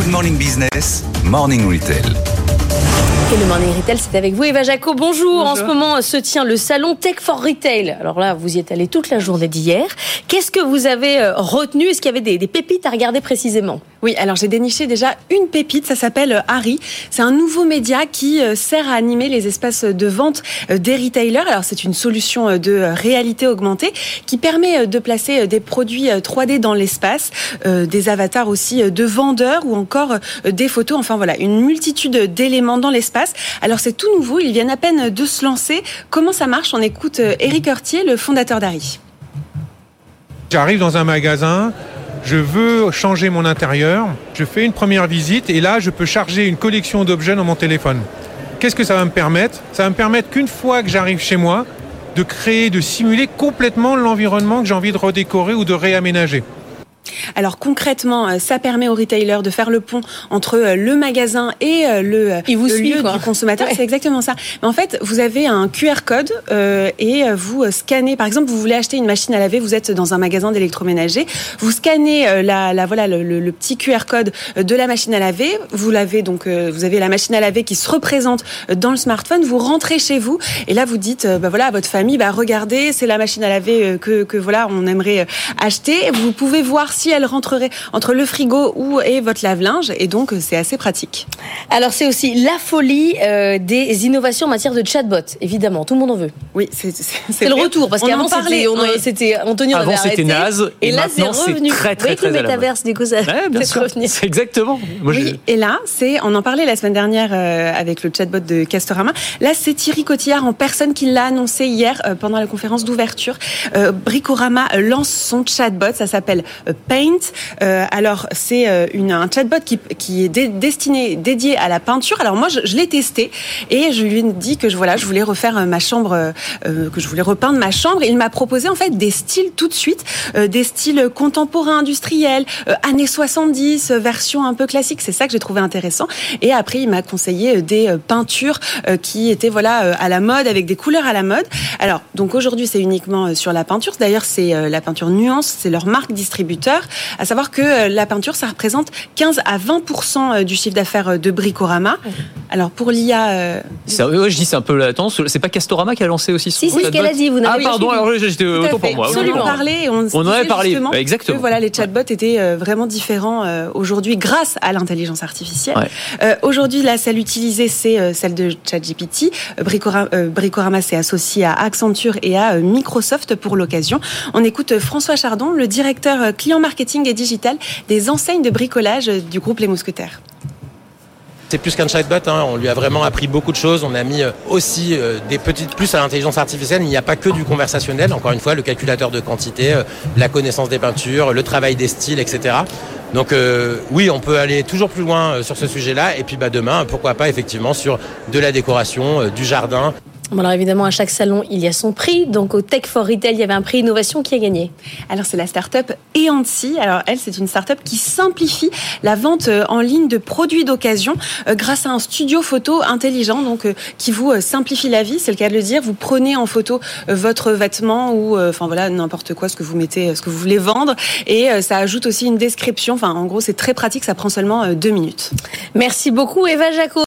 Good Morning Business, Morning Retail. Et le Morning Retail, c'est avec vous, Eva Jaco. Bonjour. En ce moment se tient le salon Tech for Retail. Alors là, vous y êtes allé toute la journée d'hier. Qu'est-ce que vous avez euh, retenu? Est-ce qu'il y avait des, des pépites à regarder précisément? Oui, alors j'ai déniché déjà une pépite, ça s'appelle euh, Harry. C'est un nouveau média qui euh, sert à animer les espaces de vente des retailers. Alors c'est une solution de réalité augmentée qui permet de placer des produits 3D dans l'espace, des avatars aussi de vendeurs ou encore des photos. Enfin voilà, une multitude d'éléments dans l'espace alors c'est tout nouveau, ils viennent à peine de se lancer. Comment ça marche? On écoute Eric euh, Heurtier, le fondateur d'Ari. J'arrive dans un magasin, je veux changer mon intérieur, je fais une première visite et là je peux charger une collection d'objets dans mon téléphone. Qu'est-ce que ça va me permettre? Ça va me permettre qu'une fois que j'arrive chez moi, de créer, de simuler complètement l'environnement que j'ai envie de redécorer ou de réaménager. Alors concrètement, euh, ça permet aux retailers de faire le pont entre euh, le magasin et euh, le, Il vous lieu du consommateur. C'est exactement ça. Mais en fait, vous avez un QR code et vous scannez. Par exemple, vous voulez acheter une machine à laver, vous êtes dans un magasin d'électroménager, vous scannez la, la voilà le, petit QR code de la machine à laver. Vous l'avez donc, vous avez la machine à laver qui se représente dans le smartphone. Vous rentrez chez vous et là vous dites, bah voilà, à votre famille, bah regardez, c'est la machine à laver que, que voilà on aimerait acheter. Vous pouvez voir si elle rentrerait entre le frigo ou et votre lave-linge. Et donc, c'est assez pratique. Alors, c'est aussi la folie euh, des innovations en matière de chatbot. Évidemment, tout le monde en veut. Oui, c'est le retour. Parce qu'avant, c'était Antonio Avant, c'était naze. Et, là, c'est revenu. Très, très, très, très le métaverse, du coup, ça ouais, bien sûr. C'est exactement. oui, et là, c'est, on en parlait la semaine dernière euh, avec le chatbot de Castorama. Là, c'est Thierry Cotillard en personne qui l'a annoncé hier euh, pendant la conférence d'ouverture. Bricorama lance son chatbot. Ça s'appelle Euh, alors, c'est euh, un chatbot qui, est destiné, dédié à la peinture. Alors moi, je, l'ai testé et je lui ai dit que je, voilà, je voulais refaire euh, ma chambre, que je voulais repeindre ma chambre. Il m'a proposé en fait des styles tout de suite, des styles contemporains, industriels, années 70, version un peu classique. C'est ça que j'ai trouvé intéressant. Et après, il m'a conseillé des peintures qui étaient voilà à la mode, avec des couleurs à la mode. Alors, donc aujourd'hui, c'est uniquement sur la peinture. D'ailleurs, c'est la peinture Nuance, c'est leur marque distributeur. À savoir que euh, la peinture, ça représente 15 à 20% euh, du chiffre d'affaires euh, de Bricorama. Alors pour l'IA, je dis c'est un peu la tendance. C'est pas Castorama qui a lancé aussi son Si, c'est ce qu'elle a dit. Vous n'avez ah pardon, alors j'étais autant pour moi. Absolument. On en parlait. On, on en avait parlé. Exactement. Que, voilà, les chatbots étaient vraiment différents aujourd'hui grâce à l'intelligence artificielle. aujourd'hui, la celle utilisée, c'est celle de ChatGPT. Bricorama, Bricorama s'est associé à Accenture et à Microsoft pour l'occasion. On écoute François Chardon, le directeur client marketing et digital des enseignes de bricolage du groupe Les Mousquetaires. C'est plus qu'un chatbot, hein. on lui a vraiment appris beaucoup de choses. On a mis euh, aussi euh, des petites plus à l'intelligence artificielle. Il n'y a pas que du conversationnel. Encore une fois, le calculateur de quantité, euh, la connaissance des peintures, le travail des styles, etc. Donc oui, on peut aller toujours plus loin sur ce sujet-là. Et puis bah, demain, pourquoi pas effectivement sur de la décoration, du jardin. Bon alors évidemment, à chaque salon, il y a son prix. Donc au Tech for Retail, il y avait un prix innovation qui a gagné. Alors c'est la start-up Eanti. Alors elle, c'est une start-up qui simplifie la vente euh, en ligne de produits d'occasion euh, grâce à un studio photo intelligent, donc euh, qui vous simplifie la vie. C'est le cas de le dire. Vous prenez en photo votre vêtement ou enfin voilà n'importe quoi ce que vous mettez, ce que vous voulez vendre, et ça ajoute aussi une description. Enfin en gros, c'est très pratique. Ça prend seulement deux minutes. Merci beaucoup, Eva Jaco.